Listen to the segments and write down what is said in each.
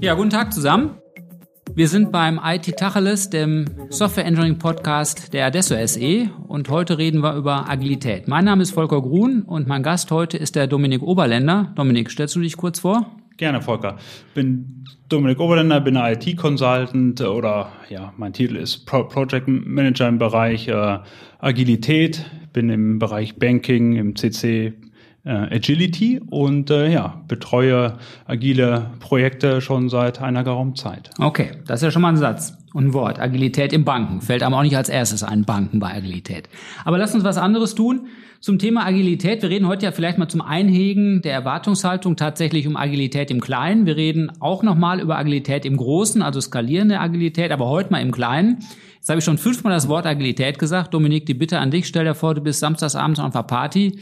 Ja, guten Tag zusammen. Wir sind beim IT Tacheles, dem Software Engineering Podcast der Adesso SE und heute reden wir über Agilität. Mein Name ist Volker Grun und mein Gast heute ist der Dominik Oberländer. Dominik, stellst du dich kurz vor? Gerne, Volker. Bin Dominik Oberländer, bin IT-Consultant oder ja, mein Titel ist Pro Project Manager im Bereich äh, Agilität, bin im Bereich Banking, im CC äh, Agility und äh, ja, betreue agile Projekte schon seit einer geraumen Zeit. Okay, das ist ja schon mal ein Satz und ein Wort. Agilität im Banken. Fällt aber auch nicht als erstes ein, Banken bei Agilität. Aber lass uns was anderes tun. Zum Thema Agilität. Wir reden heute ja vielleicht mal zum Einhegen der Erwartungshaltung tatsächlich um Agilität im Kleinen. Wir reden auch nochmal über Agilität im Großen, also skalierende Agilität, aber heute mal im Kleinen. Jetzt habe ich schon fünfmal das Wort Agilität gesagt. Dominik, die Bitte an dich. Stell dir vor, du bist samstagsabends auf einer Party.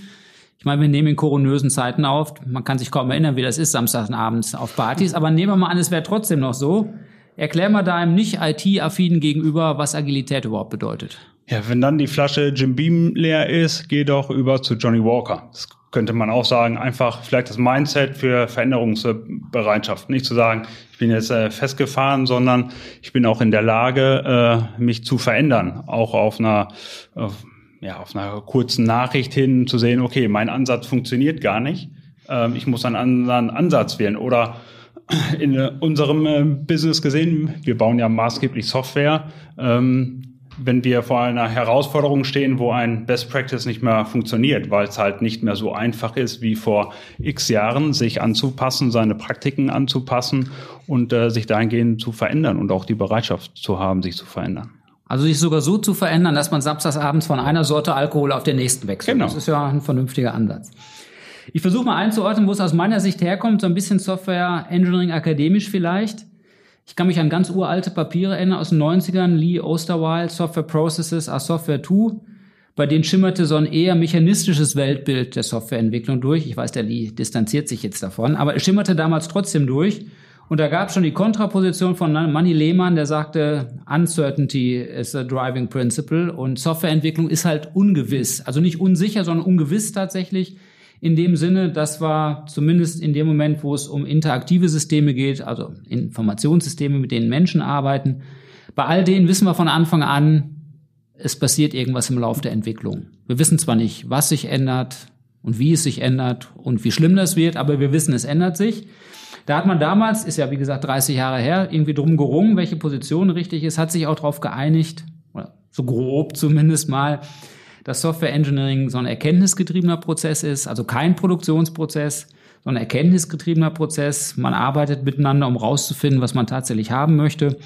Ich meine, wir nehmen in koronösen Zeiten auf. Man kann sich kaum erinnern, wie das ist, samstagsabends auf Partys. Aber nehmen wir mal an, es wäre trotzdem noch so. Erklär mal deinem nicht IT-affinen gegenüber, was Agilität überhaupt bedeutet. Ja, wenn dann die Flasche Jim Beam leer ist, geh doch über zu Johnny Walker. Das könnte man auch sagen, einfach vielleicht das Mindset für Veränderungsbereitschaft. Nicht zu sagen, ich bin jetzt äh, festgefahren, sondern ich bin auch in der Lage, äh, mich zu verändern. Auch auf einer, auf, ja, auf einer kurzen Nachricht hin zu sehen, okay, mein Ansatz funktioniert gar nicht. Ähm, ich muss einen anderen Ansatz wählen. Oder in unserem äh, Business gesehen, wir bauen ja maßgeblich Software. Ähm, wenn wir vor einer Herausforderung stehen, wo ein Best Practice nicht mehr funktioniert, weil es halt nicht mehr so einfach ist wie vor x Jahren, sich anzupassen, seine Praktiken anzupassen und äh, sich dahingehend zu verändern und auch die Bereitschaft zu haben, sich zu verändern. Also sich sogar so zu verändern, dass man samstagsabends von einer Sorte Alkohol auf den nächsten wechselt. Genau. Das ist ja ein vernünftiger Ansatz. Ich versuche mal einzuordnen, wo es aus meiner Sicht herkommt, so ein bisschen Software Engineering akademisch vielleicht. Ich kann mich an ganz uralte Papiere erinnern aus den 90ern, Lee Osterwald, Software Processes are Software 2. Bei denen schimmerte so ein eher mechanistisches Weltbild der Softwareentwicklung durch. Ich weiß, der Lee distanziert sich jetzt davon, aber es schimmerte damals trotzdem durch. Und da gab es schon die Kontraposition von Manny Lehmann, der sagte, Uncertainty is a driving principle und Softwareentwicklung ist halt ungewiss. Also nicht unsicher, sondern ungewiss tatsächlich in dem Sinne, das war zumindest in dem Moment, wo es um interaktive Systeme geht, also Informationssysteme, mit denen Menschen arbeiten. Bei all denen wissen wir von Anfang an, es passiert irgendwas im Laufe der Entwicklung. Wir wissen zwar nicht, was sich ändert und wie es sich ändert und wie schlimm das wird, aber wir wissen, es ändert sich. Da hat man damals, ist ja wie gesagt 30 Jahre her, irgendwie drum gerungen, welche Position richtig ist, hat sich auch darauf geeinigt, oder so grob zumindest mal, dass Software Engineering so ein erkenntnisgetriebener Prozess ist, also kein Produktionsprozess, sondern erkenntnisgetriebener Prozess. Man arbeitet miteinander, um rauszufinden, was man tatsächlich haben möchte.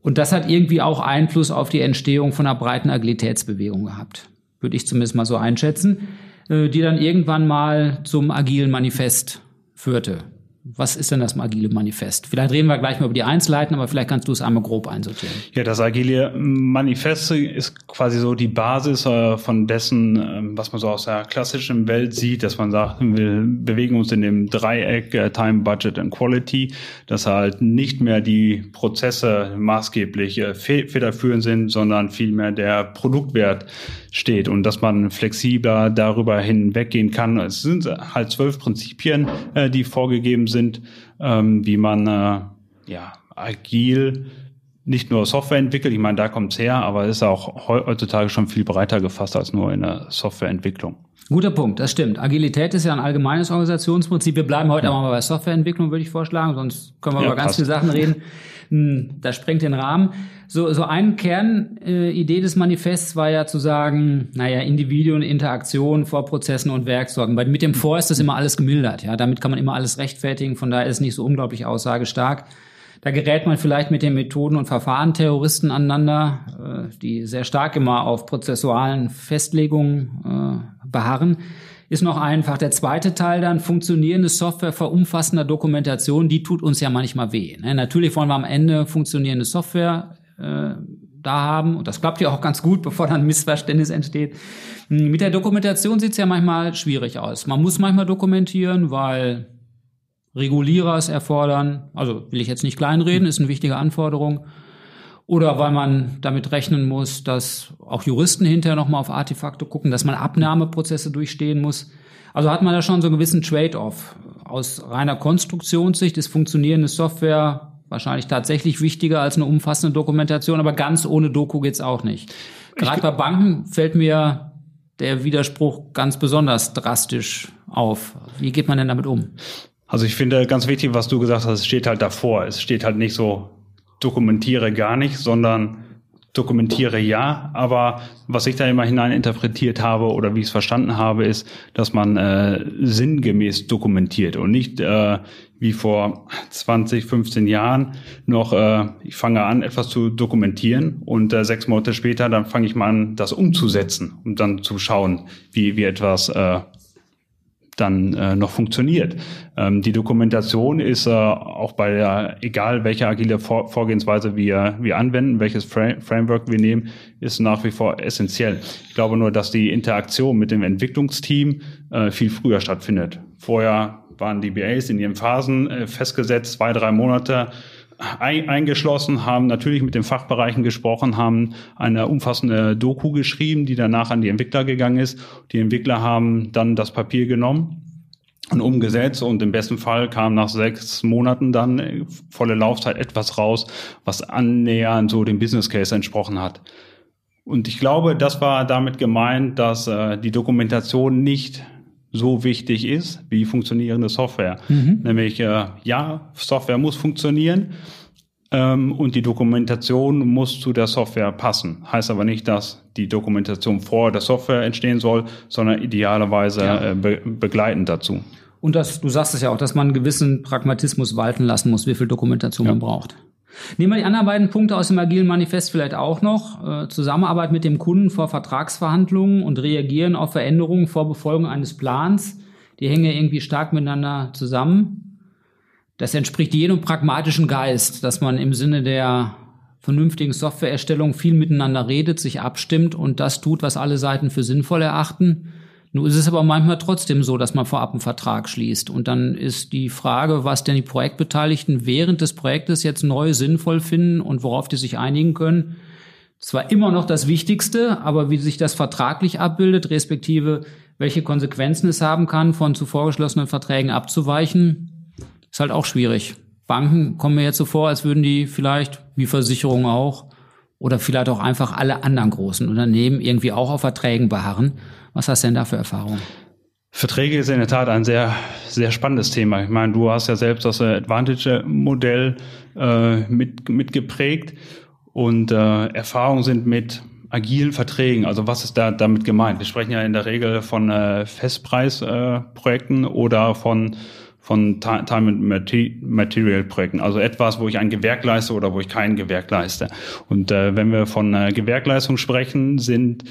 Und das hat irgendwie auch Einfluss auf die Entstehung von einer breiten Agilitätsbewegung gehabt. Würde ich zumindest mal so einschätzen, äh, die dann irgendwann mal zum agilen Manifest führte. Was ist denn das agile Manifest? Vielleicht reden wir gleich mal über die Einzelheiten, aber vielleicht kannst du es einmal grob einsortieren. Ja, das agile Manifest ist quasi so die Basis äh, von dessen, ähm, was man so aus der klassischen Welt sieht, dass man sagt, wir bewegen uns in dem Dreieck äh, Time, Budget and Quality, dass halt nicht mehr die Prozesse maßgeblich äh, federführend sind, sondern vielmehr der Produktwert steht und dass man flexibler darüber hinweggehen kann. Es sind halt zwölf Prinzipien, die vorgegeben sind, ähm, wie man äh, ja agil nicht nur Software entwickelt, ich meine, da kommt's her, aber es ist auch heutzutage schon viel breiter gefasst als nur in der Softwareentwicklung. Guter Punkt, das stimmt. Agilität ist ja ein allgemeines Organisationsprinzip. Wir bleiben heute ja. aber bei Softwareentwicklung, würde ich vorschlagen, sonst können wir ja, über ganz viele Sachen reden. Hm, das sprengt den Rahmen. So, so eine Kernidee äh, des Manifests war ja zu sagen, naja, Individuen, Interaktion vor Prozessen und Werkzeugen. Weil mit dem Vor ist das immer alles gemildert. Ja, damit kann man immer alles rechtfertigen. Von daher ist es nicht so unglaublich aussagestark. Da gerät man vielleicht mit den Methoden und Verfahren Terroristen aneinander, äh, die sehr stark immer auf prozessualen Festlegungen äh, beharren ist noch einfach. Der zweite Teil dann funktionierende Software vor umfassender Dokumentation, die tut uns ja manchmal weh. Ne? Natürlich wollen wir am Ende funktionierende Software äh, da haben und das klappt ja auch ganz gut, bevor dann Missverständnis entsteht. Hm, mit der Dokumentation sieht es ja manchmal schwierig aus. Man muss manchmal dokumentieren, weil Regulierer es erfordern. Also will ich jetzt nicht kleinreden, ist eine wichtige Anforderung. oder weil man damit rechnen muss, dass auch Juristen hinterher nochmal auf Artefakte gucken, dass man Abnahmeprozesse durchstehen muss. Also hat man da schon so einen gewissen Trade-off. Aus reiner Konstruktionssicht ist funktionierende Software wahrscheinlich tatsächlich wichtiger als eine umfassende Dokumentation, aber ganz ohne Doku geht's auch nicht. Gerade bei Banken fällt mir der Widerspruch ganz besonders drastisch auf. Wie geht man denn damit um? Also ich finde ganz wichtig, was du gesagt hast, es steht halt davor. Es steht halt nicht so dokumentiere gar nicht, sondern dokumentiere ja, aber was ich da immer hinein interpretiert habe oder wie ich es verstanden habe, ist, dass man äh, sinngemäß dokumentiert und nicht äh, wie vor 20, 15 Jahren noch, äh, ich fange an, etwas zu dokumentieren und äh, sechs Monate später, dann fange ich mal an, das umzusetzen und dann zu schauen, wie, wie etwas äh, dann äh, noch funktioniert. Ähm, die Dokumentation ist äh, auch bei der, egal welche agile Vor Vorgehensweise wir, wir anwenden, welches Fra Framework wir nehmen, ist nach wie vor essentiell. Ich glaube nur, dass die Interaktion mit dem Entwicklungsteam äh, viel früher stattfindet. Vorher waren die BAs in ihren Phasen äh, festgesetzt, zwei, drei Monate eingeschlossen, haben natürlich mit den Fachbereichen gesprochen, haben eine umfassende Doku geschrieben, die danach an die Entwickler gegangen ist. Die Entwickler haben dann das Papier genommen und umgesetzt und im besten Fall kam nach sechs Monaten dann äh, volle Laufzeit etwas raus, was annähernd so dem Business Case entsprochen hat. Und ich glaube, das war damit gemeint, dass äh, die Dokumentation nicht so wichtig ist wie funktionierende Software. Mhm. Nämlich, äh, ja, Software muss funktionieren ähm, und die Dokumentation muss zu der Software passen. Heißt aber nicht, dass die Dokumentation vor der Software entstehen soll, sondern idealerweise ja. äh, be begleitend dazu. Und das, du sagst es ja auch, dass man einen gewissen Pragmatismus walten lassen muss, wie viel Dokumentation ja. man braucht. Nehmen wir die anderen beiden Punkte aus dem agilen Manifest vielleicht auch noch. Äh, Zusammenarbeit mit dem Kunden vor Vertragsverhandlungen und reagieren auf Veränderungen vor Befolgung eines Plans. Die hängen ja irgendwie stark miteinander zusammen. Das entspricht jedem pragmatischen Geist, dass man im Sinne der vernünftigen Softwareerstellung viel miteinander redet, sich abstimmt und das tut, was alle Seiten für sinnvoll erachten. Nun ist es aber manchmal trotzdem so, dass man vorab einen Vertrag schließt. Und dann ist die Frage, was denn die Projektbeteiligten während des Projektes jetzt neu sinnvoll finden und worauf die sich einigen können, zwar immer noch das Wichtigste, aber wie sich das vertraglich abbildet, respektive welche Konsequenzen es haben kann, von zuvor geschlossenen Verträgen abzuweichen, ist halt auch schwierig. Banken kommen mir jetzt so vor, als würden die vielleicht, wie Versicherungen auch, oder vielleicht auch einfach alle anderen großen Unternehmen irgendwie auch auf Verträgen beharren. Was hast du denn da für Erfahrungen? Verträge ist in der Tat ein sehr, sehr spannendes Thema. Ich meine, du hast ja selbst das Advantage-Modell äh, mit, mitgeprägt und äh, Erfahrungen sind mit agilen Verträgen. Also was ist da damit gemeint? Wir sprechen ja in der Regel von äh, Festpreisprojekten äh, oder von von Time and Material Projekten, also etwas, wo ich ein Gewerk leiste oder wo ich kein Gewerk leiste. Und äh, wenn wir von äh, Gewerkleistung sprechen, sind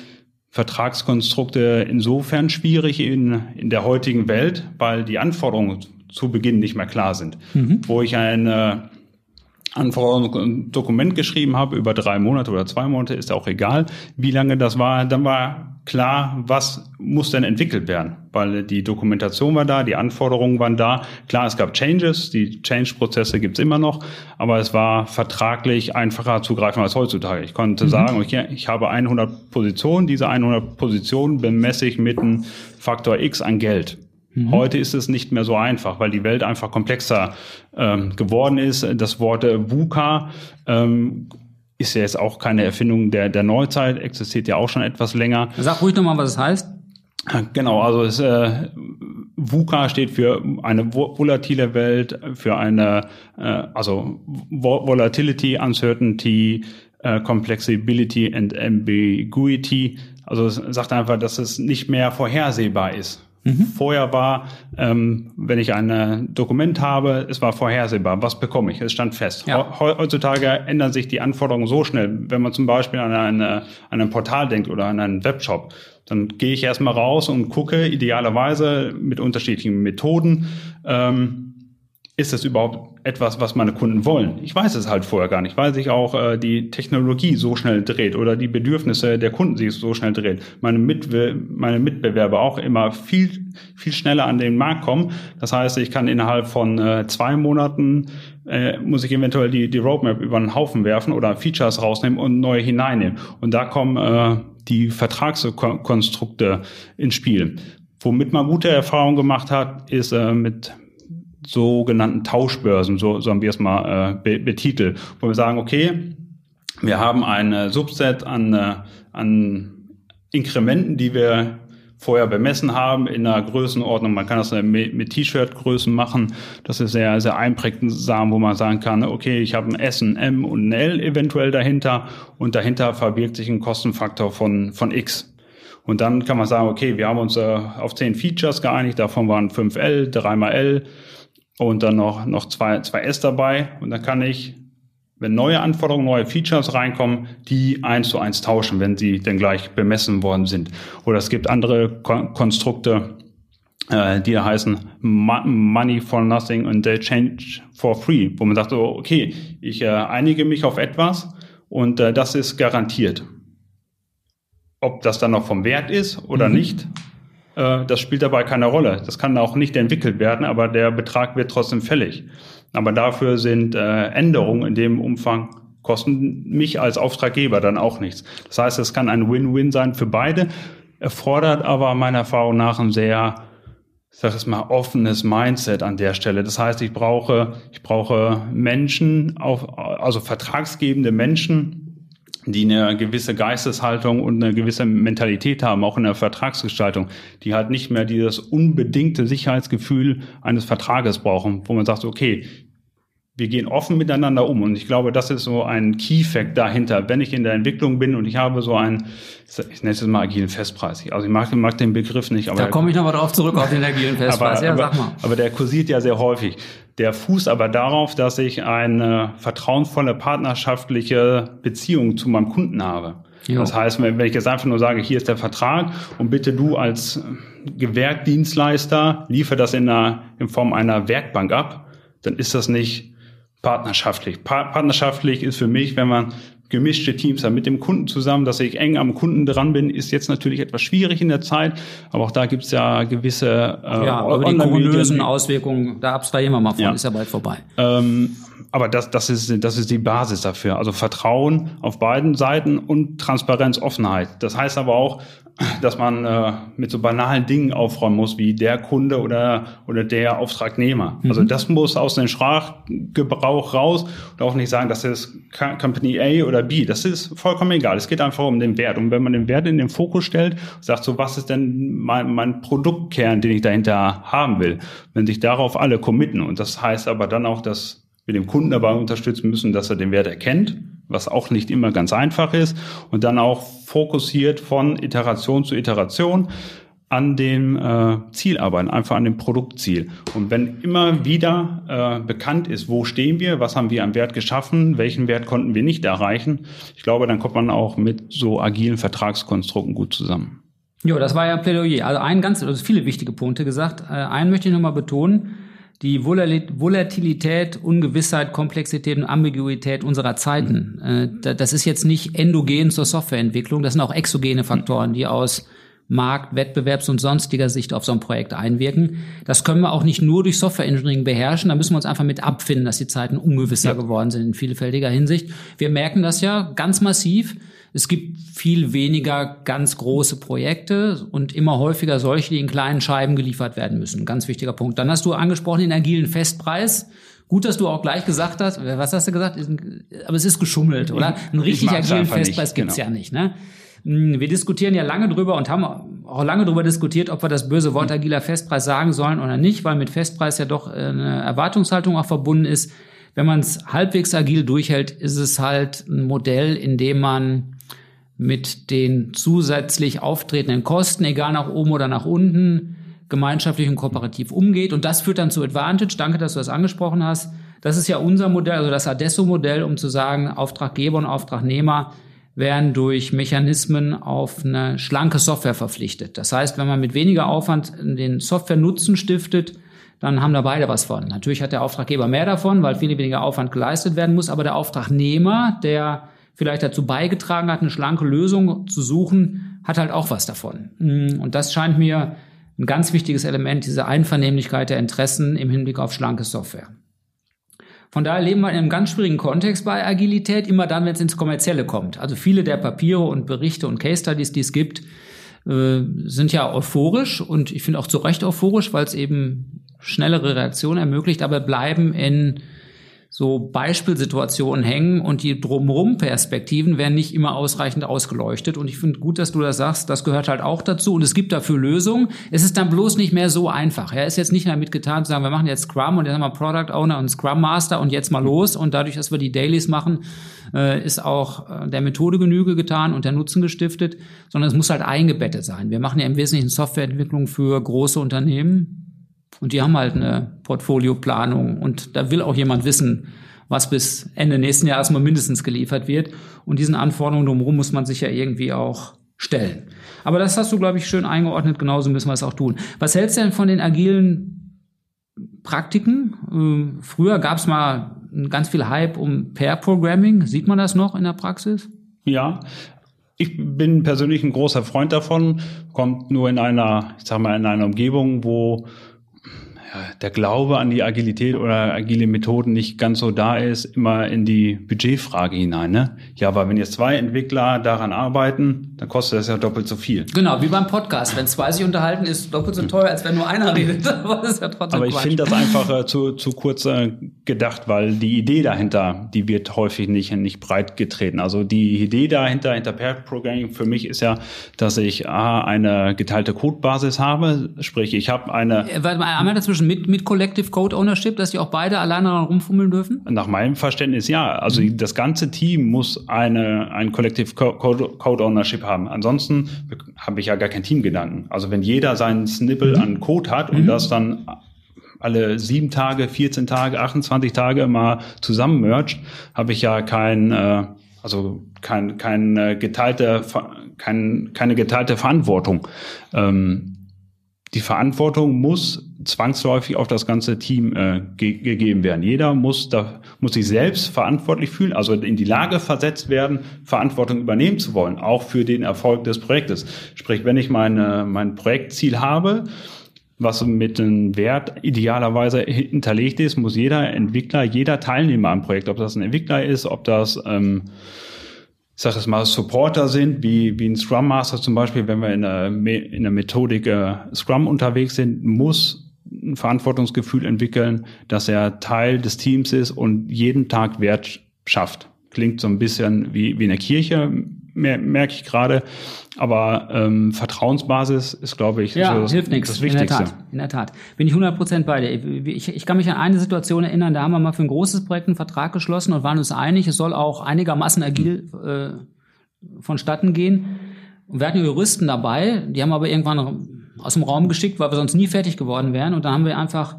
Vertragskonstrukte insofern schwierig in, in der heutigen Welt, weil die Anforderungen zu Beginn nicht mehr klar sind. Mhm. Wo ich ein Dokument geschrieben habe über drei Monate oder zwei Monate, ist auch egal, wie lange das war, dann war klar, was muss denn entwickelt werden, weil die Dokumentation war da, die Anforderungen waren da. Klar, es gab Changes, die Change-Prozesse gibt's immer noch, aber es war vertraglich einfacher zu greifen als heutzutage. Ich konnte mhm. sagen, okay, ich habe 100 Positionen, diese 100 Positionen bemesse ich mit einem Faktor X an Geld. Mhm. Heute ist es nicht mehr so einfach, weil die Welt einfach komplexer ähm, geworden ist. Das Wort äh, VUCA ähm, ist ja jetzt auch keine Erfindung der, der Neuzeit, existiert ja auch schon etwas länger. Sag ruhig nochmal, was es heißt. Genau, also es, äh, VUCA steht für eine volatile Welt, für eine, äh, also Volatility, Uncertainty, äh, Complexibility and Ambiguity. Also es sagt einfach, dass es nicht mehr vorhersehbar ist. Mhm. Vorher war, ähm, wenn ich ein äh, Dokument habe, es war vorhersehbar, was bekomme ich, es stand fest. Ja. Heutzutage ändern sich die Anforderungen so schnell, wenn man zum Beispiel an, eine, an ein Portal denkt oder an einen Webshop, dann gehe ich erstmal raus und gucke idealerweise mit unterschiedlichen Methoden, ähm, ist das überhaupt etwas, was meine Kunden wollen? Ich weiß es halt vorher gar nicht, weil sich auch äh, die Technologie so schnell dreht oder die Bedürfnisse der Kunden sich so schnell dreht. Meine, Mitwe meine Mitbewerber auch immer viel, viel schneller an den Markt kommen. Das heißt, ich kann innerhalb von äh, zwei Monaten äh, muss ich eventuell die, die Roadmap über einen Haufen werfen oder Features rausnehmen und neue hineinnehmen. Und da kommen äh, die Vertragskonstrukte ins Spiel. Womit man gute Erfahrungen gemacht hat, ist äh, mit sogenannten Tauschbörsen, so, so haben wir es mal äh, be betitelt, wo wir sagen, okay, wir haben ein Subset an, äh, an Inkrementen, die wir vorher bemessen haben in einer Größenordnung. Man kann das mit, T-Shirt-Größen machen. Das ist sehr, sehr einprägsam, wo man sagen kann, okay, ich habe ein S, ein M und ein L eventuell dahinter und dahinter verbirgt sich ein Kostenfaktor von, von X. Und dann kann man sagen, okay, wir haben uns äh, auf zehn Features geeinigt, davon waren 5L, 3xL, und dann noch, noch zwei, zwei S dabei. Und dann kann ich, wenn neue Anforderungen, neue Features reinkommen, die eins zu eins tauschen, wenn sie denn gleich bemessen worden sind. Oder es gibt andere Kon Konstrukte, äh, die heißen Money for Nothing und they Change for Free, wo man sagt, so, okay, ich äh, einige mich auf etwas und äh, das ist garantiert. Ob das dann noch vom Wert ist oder mhm. nicht, das spielt dabei keine Rolle. Das kann auch nicht entwickelt werden, aber der Betrag wird trotzdem fällig. Aber dafür sind äh, Änderungen in dem Umfang kosten mich als Auftraggeber dann auch nichts. Das heißt, es kann ein Win-Win sein für beide, erfordert aber meiner Erfahrung nach ein sehr, ich sag es mal, offenes Mindset an der Stelle. Das heißt, ich brauche, ich brauche Menschen, auf, also vertragsgebende Menschen, die eine gewisse Geisteshaltung und eine gewisse Mentalität haben, auch in der Vertragsgestaltung, die halt nicht mehr dieses unbedingte Sicherheitsgefühl eines Vertrages brauchen, wo man sagt, okay, wir gehen offen miteinander um. Und ich glaube, das ist so ein Key-Fact dahinter. Wenn ich in der Entwicklung bin und ich habe so einen, ich nenne es mal agilen Festpreis. Also ich mag, mag den Begriff nicht. Aber da komme ich nochmal drauf zurück auf den agilen Festpreis. aber, ja, sag mal. Aber der kursiert ja sehr häufig. Der fußt aber darauf, dass ich eine vertrauensvolle partnerschaftliche Beziehung zu meinem Kunden habe. Jo. Das heißt, wenn ich jetzt einfach nur sage, hier ist der Vertrag und bitte du als Gewerkdienstleister liefer das in, einer, in Form einer Werkbank ab, dann ist das nicht partnerschaftlich. Pa partnerschaftlich ist für mich, wenn man gemischte Teams hat mit dem Kunden zusammen, dass ich eng am Kunden dran bin, ist jetzt natürlich etwas schwierig in der Zeit, aber auch da gibt's ja gewisse äh, ja, aber die kombinösen Auswirkungen, da abstrahieren wir mal von, ja. ist ja bald vorbei. Ähm, aber das, das, ist, das ist die Basis dafür. Also Vertrauen auf beiden Seiten und Transparenz, Offenheit. Das heißt aber auch, dass man äh, mit so banalen Dingen aufräumen muss, wie der Kunde oder, oder der Auftragnehmer. Mhm. Also das muss aus dem Sprachgebrauch raus und auch nicht sagen, das ist Company A oder B. Das ist vollkommen egal. Es geht einfach um den Wert. Und wenn man den Wert in den Fokus stellt, sagt so, was ist denn mein, mein Produktkern, den ich dahinter haben will? Wenn sich darauf alle committen. Und das heißt aber dann auch, dass wir dem Kunden dabei unterstützen müssen, dass er den Wert erkennt, was auch nicht immer ganz einfach ist, und dann auch fokussiert von Iteration zu Iteration an dem äh, Ziel arbeiten, einfach an dem Produktziel. Und wenn immer wieder äh, bekannt ist, wo stehen wir, was haben wir an Wert geschaffen, welchen Wert konnten wir nicht erreichen, ich glaube, dann kommt man auch mit so agilen Vertragskonstrukten gut zusammen. Ja, das war ja Plädoyer. Also ein ganz, also viele wichtige Punkte gesagt. Äh, einen möchte ich nochmal betonen die Volatilität, Ungewissheit, Komplexität und Ambiguität unserer Zeiten. Äh, das ist jetzt nicht endogen zur Softwareentwicklung, das sind auch exogene Faktoren, die aus Markt, Wettbewerbs- und sonstiger Sicht auf so ein Projekt einwirken. Das können wir auch nicht nur durch Software Engineering beherrschen. Da müssen wir uns einfach mit abfinden, dass die Zeiten ungewisser ja. geworden sind in vielfältiger Hinsicht. Wir merken das ja ganz massiv. Es gibt viel weniger ganz große Projekte und immer häufiger solche, die in kleinen Scheiben geliefert werden müssen. Ganz wichtiger Punkt. Dann hast du angesprochen den agilen Festpreis. Gut, dass du auch gleich gesagt hast, was hast du gesagt? Aber es ist geschummelt, oder? Einen richtig agilen Festpreis nicht, gibt's genau. ja nicht. Ne? Hm, wir diskutieren ja lange drüber und haben auch lange drüber diskutiert, ob wir das böse Wort agiler Festpreis sagen sollen oder nicht, weil mit Festpreis ja doch eine Erwartungshaltung auch verbunden ist. Wenn man es halbwegs agil durchhält, ist es halt ein Modell, in dem man mit den zusätzlich auftretenden Kosten, egal nach oben oder nach unten, gemeinschaftlich und kooperativ umgeht. Und das führt dann zu Advantage. Danke, dass du das angesprochen hast. Das ist ja unser Modell, also das Adesso-Modell, um zu sagen, Auftraggeber und Auftragnehmer werden durch Mechanismen auf eine schlanke Software verpflichtet. Das heißt, wenn man mit weniger Aufwand den Software-Nutzen stiftet, dann haben da beide was von. Natürlich hat der Auftraggeber mehr davon, weil viel weniger Aufwand geleistet werden muss, aber der Auftragnehmer, der vielleicht dazu beigetragen hat, eine schlanke Lösung zu suchen, hat halt auch was davon. Mm, und das scheint mir ein ganz wichtiges Element, diese Einvernehmlichkeit der Interessen im Hinblick auf schlanke Software. Von daher leben wir in einem ganz schwierigen Kontext bei Agilität, immer dann, wenn es ins Kommerzielle kommt. Also viele der Papiere und Berichte und Case Studies, die es gibt, äh, sind ja euphorisch und ich finde auch zu Recht euphorisch, weil es eben schnellere Reaktionen ermöglicht, aber bleiben in so Beispielsituationen hängen und die drumherum Perspektiven werden nicht immer ausreichend ausgeleuchtet. Und ich finde gut, dass du das sagst, das gehört halt auch dazu. Und es gibt dafür Lösungen. Es ist dann bloß nicht mehr so einfach. Er ja, ist jetzt nicht damit getan zu sagen, wir machen jetzt Scrum und jetzt haben wir Product Owner und Scrum Master und jetzt mal los. Und dadurch, dass wir die Dailies machen, äh, ist auch äh, der Methode Genüge getan und der Nutzen gestiftet, sondern es muss halt eingebettet sein. Wir machen ja im Wesentlichen Softwareentwicklung für große Unternehmen und die haben halt eine Portfolioplanung und da will auch jemand wissen, was bis Ende nächsten Jahres mal mindestens geliefert wird. Und diesen Anforderungen drumherum muss man sich ja irgendwie auch stellen. Aber das hast du, glaube ich, schön eingeordnet. Genauso müssen wir es auch tun. Was hältst du denn von den agilen Praktiken? Ähm, früher gab es mal ganz viel Hype um Pair-Programming. Sieht man das noch in der Praxis? Ja, ich bin persönlich ein großer Freund davon, kommt nur in einer, ich sag mal, in einer Umgebung, wo der Glaube an die Agilität oder agile Methoden nicht ganz so da ist, immer in die Budgetfrage hinein. Ne? Ja, aber wenn jetzt zwei Entwickler daran arbeiten, dann kostet das ja doppelt so viel. Genau, wie beim Podcast. Wenn zwei sich unterhalten, ist doppelt so teuer, als wenn nur einer redet. aber ja aber ich finde das einfach äh, zu, zu kurz äh, gedacht, weil die Idee dahinter, die wird häufig nicht, nicht breit getreten. Also die Idee dahinter, hinter Pair Programming für mich ist ja, dass ich A, eine geteilte Codebasis habe, sprich ich habe eine... Äh, warte mal, einmal dazwischen mit, mit Collective Code Ownership, dass die auch beide alleine rumfummeln dürfen? Nach meinem Verständnis ja. Also mhm. das ganze Team muss eine, ein Collective Code, Code Ownership haben. Ansonsten habe ich ja gar kein Teamgedanken. Also wenn jeder seinen Snippel mhm. an Code hat und mhm. das dann alle sieben Tage, 14 Tage, 28 Tage mal zusammen mercht, habe ich ja kein, äh, also kein, kein äh, geteilte, kein, keine geteilte Verantwortung. Ähm, die Verantwortung muss zwangsläufig auf das ganze Team äh, ge gegeben werden. Jeder muss da muss sich selbst verantwortlich fühlen, also in die Lage versetzt werden, Verantwortung übernehmen zu wollen, auch für den Erfolg des Projektes. Sprich, wenn ich meine mein Projektziel habe, was mit einem Wert idealerweise hinterlegt ist, muss jeder Entwickler, jeder Teilnehmer am Projekt, ob das ein Entwickler ist, ob das ähm, ich sage es mal, Supporter sind, wie, wie ein Scrum Master zum Beispiel, wenn wir in der, in der Methodik äh, Scrum unterwegs sind, muss ein Verantwortungsgefühl entwickeln, dass er Teil des Teams ist und jeden Tag Wert schafft. Klingt so ein bisschen wie, wie in der Kirche, merke ich gerade. Aber ähm, Vertrauensbasis ist, glaube ich, ja, so das, hilft nichts. das Wichtigste. In der Tat, in der Tat. Bin ich 100 Prozent bei dir. Ich, ich kann mich an eine Situation erinnern, da haben wir mal für ein großes Projekt einen Vertrag geschlossen und waren uns einig, es soll auch einigermaßen agil äh, vonstatten gehen. Und wir hatten Juristen dabei, die haben aber irgendwann aus dem Raum geschickt, weil wir sonst nie fertig geworden wären. Und dann haben wir einfach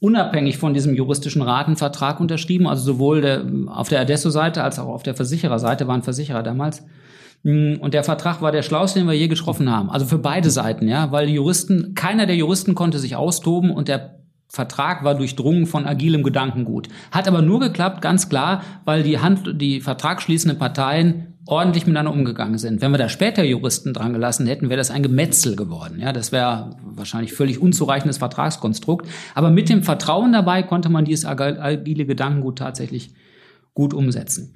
unabhängig von diesem juristischen Ratenvertrag unterschrieben. Also sowohl der, auf der Adesso-Seite als auch auf der Versichererseite waren Versicherer damals. Mm, und der Vertrag war der schlauste, den wir je getroffen haben. Also für beide Seiten, ja, weil Juristen, keiner der Juristen konnte sich austoben und der Vertrag war durchdrungen von agilem Gedankengut. Hat aber nur geklappt, ganz klar, weil die Hand, die vertragsschließenden Parteien ordentlich miteinander umgegangen sind. Wenn wir da später Juristen dran gelassen hätten, wäre das ein Gemetzel geworden. Ja, das wäre wahrscheinlich völlig unzureichendes Vertragskonstrukt. Aber mit dem Vertrauen dabei konnte man dieses agile Gedankengut tatsächlich gut umsetzen.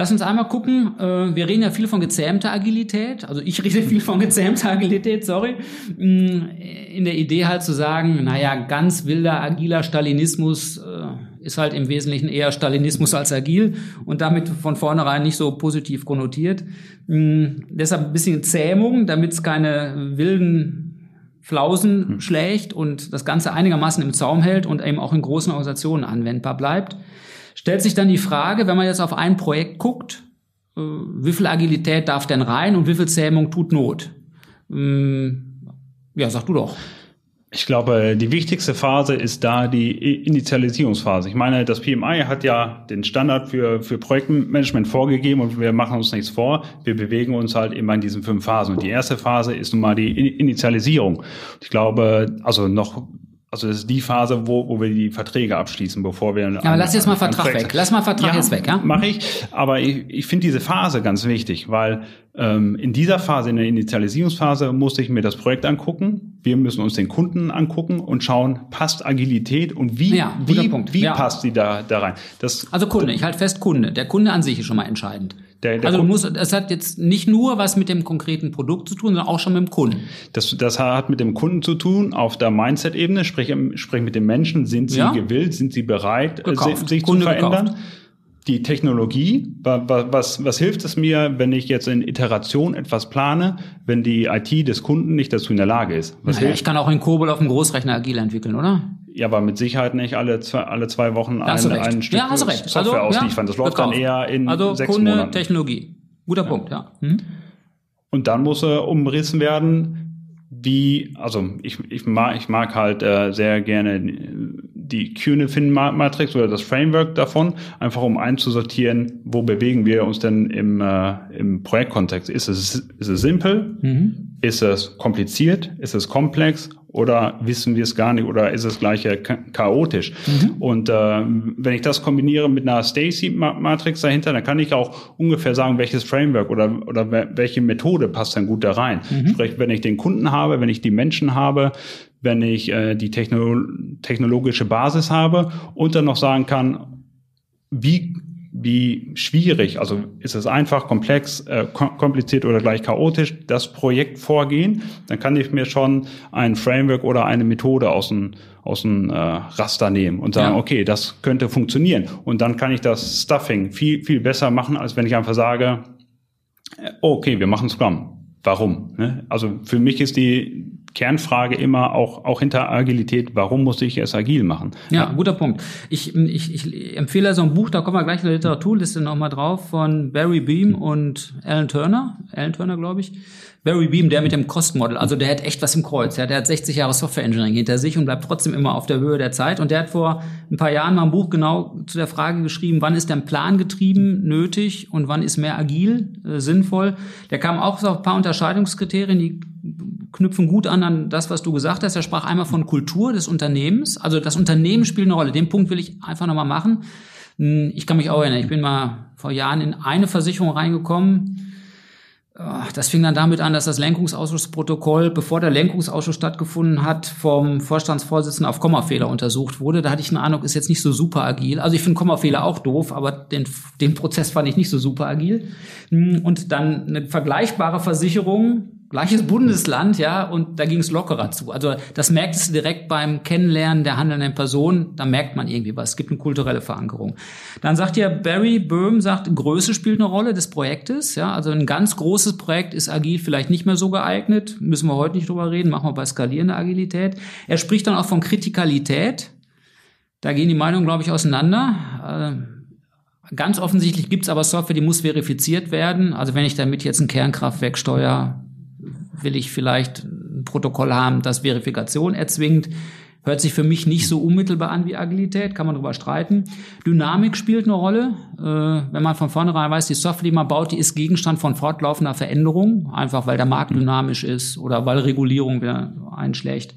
Lass uns einmal gucken. Äh, wir reden ja viel von gezähmter Agilität. Also ich rede viel von gezähmter Agilität, sorry. Mm, in der Idee halt zu sagen, naja, ganz wilder, agiler Stalinismus äh, ist halt im Wesentlichen eher Stalinismus als agil und damit von vornherein nicht so positiv konnotiert. Mm, deshalb ein bisschen Zähmung, damit es keine wilden Flausen hm. schlägt und das Ganze einigermaßen im Zaum hält und eben auch in großen Organisationen anwendbar bleibt stellt sich dann die Frage, wenn man jetzt auf ein Projekt guckt, äh, wie viel Agilität darf denn rein und wie viel Zähmung tut Not? Ähm, ja, sag du doch. Ich glaube, die wichtigste Phase ist da die Initialisierungsphase. Ich meine, das PMI hat ja den Standard für, für Projektmanagement vorgegeben und wir machen uns nichts vor. Wir bewegen uns halt immer in diesen fünf Phasen. Und die erste Phase ist nun mal die Initialisierung. Ich glaube, also noch also das ist die Phase, wo, wo wir die Verträge abschließen, bevor wir. Ja, aber lass jetzt mal Vertrag weg. Lass mal Vertrag ja, jetzt weg, ja? Mache ich. Aber ich, ich finde diese Phase ganz wichtig, weil ähm, in dieser Phase, in der Initialisierungsphase, musste ich mir das Projekt angucken. Wir müssen uns den Kunden angucken und schauen, passt Agilität und wie, ja, wie, wie ja. passt die da, da rein? Das, also Kunde, ich halte fest Kunde. Der Kunde an sich ist schon mal entscheidend. Der, der also muss, es hat jetzt nicht nur was mit dem konkreten Produkt zu tun, sondern auch schon mit dem Kunden. Das, das hat mit dem Kunden zu tun auf der Mindset-Ebene, sprich, sprich mit den Menschen. Sind sie ja. gewillt, sind sie bereit, äh, gekauft. sich Kunde zu verändern? Gekauft. Die Technologie, was, was hilft es mir, wenn ich jetzt in Iteration etwas plane, wenn die IT des Kunden nicht dazu in der Lage ist? Was naja, ich kann auch in Kobol auf dem Großrechner agil entwickeln, oder? Ja, aber mit Sicherheit nicht alle zwei, alle zwei Wochen ein, ein Stück ja, Software also, ausliefern. Das läuft dann eher in also sechs Kunde, Monaten. Technologie. Guter ja. Punkt, ja. Mhm. Und dann muss er umrissen werden, wie, also ich, ich, mag, ich mag halt äh, sehr gerne die QNFIN-Matrix oder das Framework davon, einfach um einzusortieren, wo bewegen wir uns denn im, äh, im Projektkontext. Ist es, ist es simpel? Mhm. Ist es kompliziert? Ist es komplex? Oder wissen wir es gar nicht? Oder ist es gleich chaotisch? Mhm. Und äh, wenn ich das kombiniere mit einer Stacy-Matrix dahinter, dann kann ich auch ungefähr sagen, welches Framework oder, oder welche Methode passt dann gut da rein. Mhm. Sprich, wenn ich den Kunden habe, wenn ich die Menschen habe, wenn ich äh, die techno technologische Basis habe und dann noch sagen kann, wie wie schwierig, also ist es einfach, komplex, äh, kompliziert oder gleich chaotisch, das Projekt vorgehen, dann kann ich mir schon ein Framework oder eine Methode aus dem, aus dem äh, Raster nehmen und sagen, ja. okay, das könnte funktionieren. Und dann kann ich das Stuffing viel, viel besser machen, als wenn ich einfach sage, äh, okay, wir machen Scrum. Warum? Ne? Also für mich ist die Kernfrage immer auch, auch hinter Agilität, warum muss ich es agil machen? Ja, guter Punkt. Ich, ich, ich empfehle so ein Buch, da kommen wir gleich in der Literaturliste nochmal drauf, von Barry Beam und Alan Turner, Alan Turner, glaube ich. Barry Beam, der mit dem Cost Model, also der hat echt was im Kreuz. Der hat 60 Jahre Software Engineering hinter sich und bleibt trotzdem immer auf der Höhe der Zeit. Und der hat vor ein paar Jahren mal ein Buch genau zu der Frage geschrieben, wann ist denn plangetrieben nötig und wann ist mehr agil äh, sinnvoll. Der kam auch auf ein paar Unterscheidungskriterien, die knüpfen gut an an das, was du gesagt hast. Er sprach einmal von Kultur des Unternehmens. Also das Unternehmen spielt eine Rolle. Den Punkt will ich einfach nochmal machen. Hm, ich kann mich auch erinnern, ich bin mal vor Jahren in eine Versicherung reingekommen das fing dann damit an, dass das Lenkungsausschussprotokoll, bevor der Lenkungsausschuss stattgefunden hat, vom Vorstandsvorsitzenden auf Kommafehler untersucht wurde. Da hatte ich den Eindruck, ist jetzt nicht so super agil. Also ich finde Kommafehler auch doof, aber den, den Prozess fand ich nicht so super agil. Und dann eine vergleichbare Versicherung, gleiches Bundesland, ja, und da ging es lockerer zu. Also das merktest du direkt beim Kennenlernen der handelnden Person, da merkt man irgendwie was. Es gibt eine kulturelle Verankerung. Dann sagt ja Barry Böhm, sagt, Größe spielt eine Rolle des Projektes, ja, also ein ganz großes Projekt ist agil vielleicht nicht mehr so geeignet, müssen wir heute nicht drüber reden, machen wir bei skalierender Agilität. Er spricht dann auch von Kritikalität, da gehen die Meinungen, glaube ich, auseinander. Äh, ganz offensichtlich gibt es aber Software, die muss verifiziert werden. Also wenn ich damit jetzt ein Kernkraftwerk steuere, will ich vielleicht ein Protokoll haben, das Verifikation erzwingt. Hört sich für mich nicht so unmittelbar an wie Agilität, kann man drüber streiten. Dynamik spielt eine Rolle. Äh, wenn man von vornherein weiß, die Software, die man baut, die ist Gegenstand von fortlaufender Veränderung, einfach weil der Markt dynamisch ist oder weil Regulierung wieder einschlägt,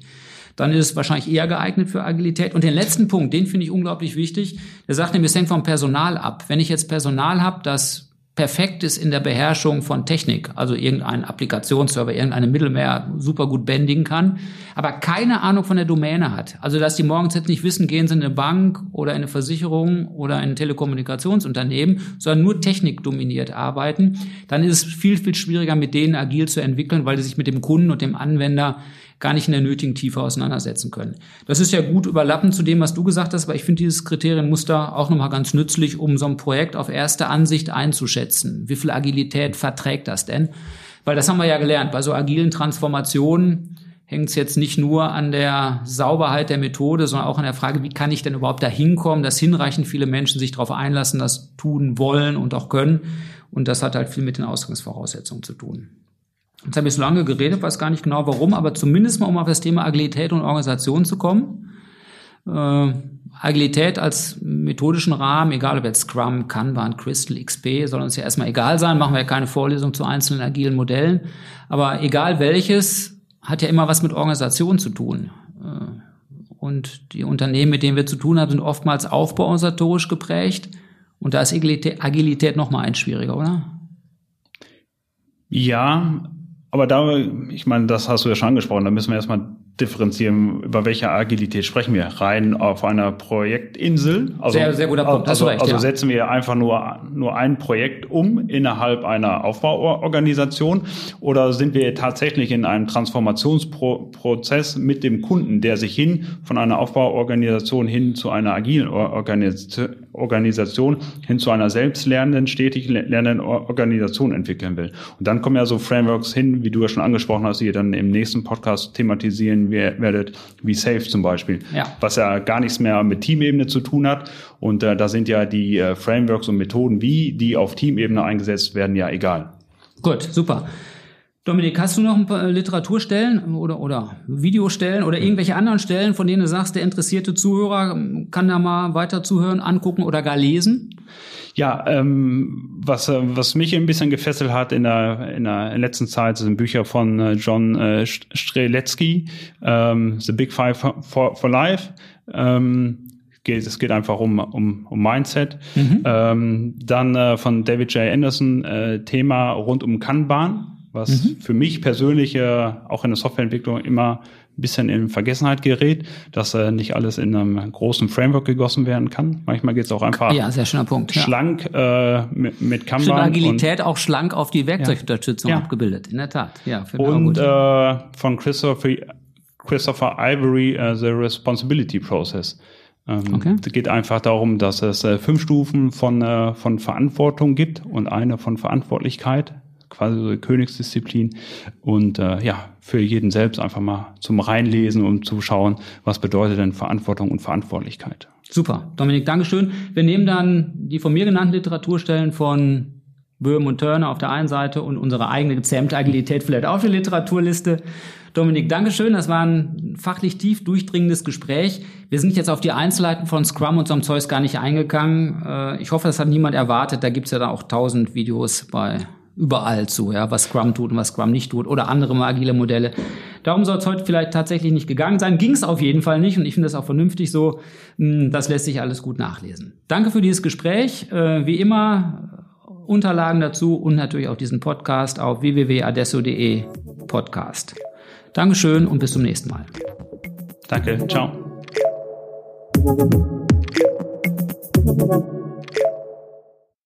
dann ist es wahrscheinlich eher geeignet für Agilität. Und den letzten Punkt, den finde ich unglaublich wichtig. Der sagt nämlich, es hängt vom Personal ab. Wenn ich jetzt Personal habe, das perfekt ist in der Beherrschung von Technik, also irgendein Applikationsserver, irgendeine Mittelmeer super gut bändigen kann, aber keine Ahnung von der Domäne hat. Also dass die morgens jetzt nicht wissen, gehen sie in eine Bank oder in eine Versicherung oder in ein Telekommunikationsunternehmen, sondern nur Technik dominiert arbeiten, dann ist es viel, viel schwieriger, mit denen agil zu entwickeln, weil sie sich mit dem Kunden und dem Anwender gar nicht in der nötigen Tiefe auseinandersetzen können. Das ist ja gut überlappend zu dem, was du gesagt hast, aber ich finde dieses Kriterienmuster auch nochmal ganz nützlich, um so ein Projekt auf erste Ansicht einzuschätzen. Wie viel Agilität verträgt das denn? Weil das haben wir ja gelernt, bei so agilen Transformationen hängt es jetzt nicht nur an der Sauberheit der Methode, sondern auch an der Frage, wie kann ich denn überhaupt da hinkommen, dass hinreichend viele Menschen sich darauf einlassen, das tun wollen und auch können. Und das hat halt viel mit den Ausgangsvoraussetzungen zu tun. Jetzt habe ich so lange geredet, weiß gar nicht genau warum, aber zumindest mal um auf das Thema Agilität und Organisation zu kommen. Äh, Agilität als methodischen Rahmen, egal ob jetzt Scrum, Kanban, Crystal, XP, soll uns ja erstmal egal sein, machen wir ja keine Vorlesung zu einzelnen agilen Modellen. Aber egal welches, hat ja immer was mit Organisation zu tun. Äh, Und die Unternehmen, mit denen wir zu tun haben, sind oftmals aufbauorganisatorisch geprägt. Und da ist Agilität, Agilität noch mal ein schwieriger, oder? Ja, aber da, ich meine, das hast du ja schon angesprochen, da müssen wir erstmal differenzieren, über welche Agilität sprechen wir. Rein auf einer Projektinsel. Also, sehr, sehr guter Punkt. Also, recht, also ja. setzen wir einfach nur, nur ein Projekt um innerhalb einer Aufbauorganisation oder sind wir tatsächlich in einem Transformationsprozess mit dem Kunden, der sich hin von einer Aufbauorganisation hin zu einer agilen Organisation, hin zu einer selbstlernenden, stetig lernenden Organisation entwickeln will. Und dann kommen ja so Frameworks hin, wie du ja schon angesprochen hast, die dann im nächsten Podcast thematisieren werdet, wie Safe zum Beispiel, ja. was ja gar nichts mehr mit Teamebene zu tun hat. Und äh, da sind ja die äh, Frameworks und Methoden, wie die auf Teamebene eingesetzt werden, ja egal. Gut, super. Dominik, hast du noch ein paar Literaturstellen oder, oder Videostellen oder irgendwelche anderen Stellen, von denen du sagst, der interessierte Zuhörer kann da mal weiter zuhören, angucken oder gar lesen? Ja, ähm, was, äh, was mich ein bisschen gefesselt hat in der, in der letzten Zeit sind Bücher von äh, John äh, Streletzky, ähm, The Big Five for, for Life. Ähm, geht, es geht einfach um, um, um Mindset. Mhm. Ähm, dann äh, von David J. Anderson äh, Thema rund um Kanban, was mhm. für mich persönlich äh, auch in der Softwareentwicklung immer bisschen in Vergessenheit gerät, dass äh, nicht alles in einem großen Framework gegossen werden kann. Manchmal geht es auch einfach ja, sehr schöner Punkt, schlank äh, mit, mit Kanban. Stimmt, Agilität auch schlank auf die Werkzeugunterstützung ja. abgebildet, in der Tat. Ja, Und äh, von Christopher, Christopher Ivory uh, The Responsibility Process. Ähm, okay. Es geht einfach darum, dass es äh, fünf Stufen von, äh, von Verantwortung gibt und eine von Verantwortlichkeit quasi so Königsdisziplin und äh, ja, für jeden selbst einfach mal zum Reinlesen und zu schauen, was bedeutet denn Verantwortung und Verantwortlichkeit. Super, Dominik, Dankeschön. Wir nehmen dann die von mir genannten Literaturstellen von Böhm und Turner auf der einen Seite und unsere eigene gezähmte Agilität vielleicht auf die Literaturliste. Dominik, Dankeschön. Das war ein fachlich tief durchdringendes Gespräch. Wir sind jetzt auf die Einzelheiten von Scrum und so einem Zeugs gar nicht eingegangen. Äh, ich hoffe, das hat niemand erwartet. Da gibt's ja da auch tausend Videos bei überall zu, ja, was Scrum tut und was Scrum nicht tut oder andere agile Modelle. Darum soll es heute vielleicht tatsächlich nicht gegangen sein. Ging es auf jeden Fall nicht und ich finde das auch vernünftig so. Hm, das lässt sich alles gut nachlesen. Danke für dieses Gespräch. Äh, wie immer Unterlagen dazu und natürlich auch diesen Podcast auf www.adesso.de Podcast. Dankeschön und bis zum nächsten Mal. Danke, ciao.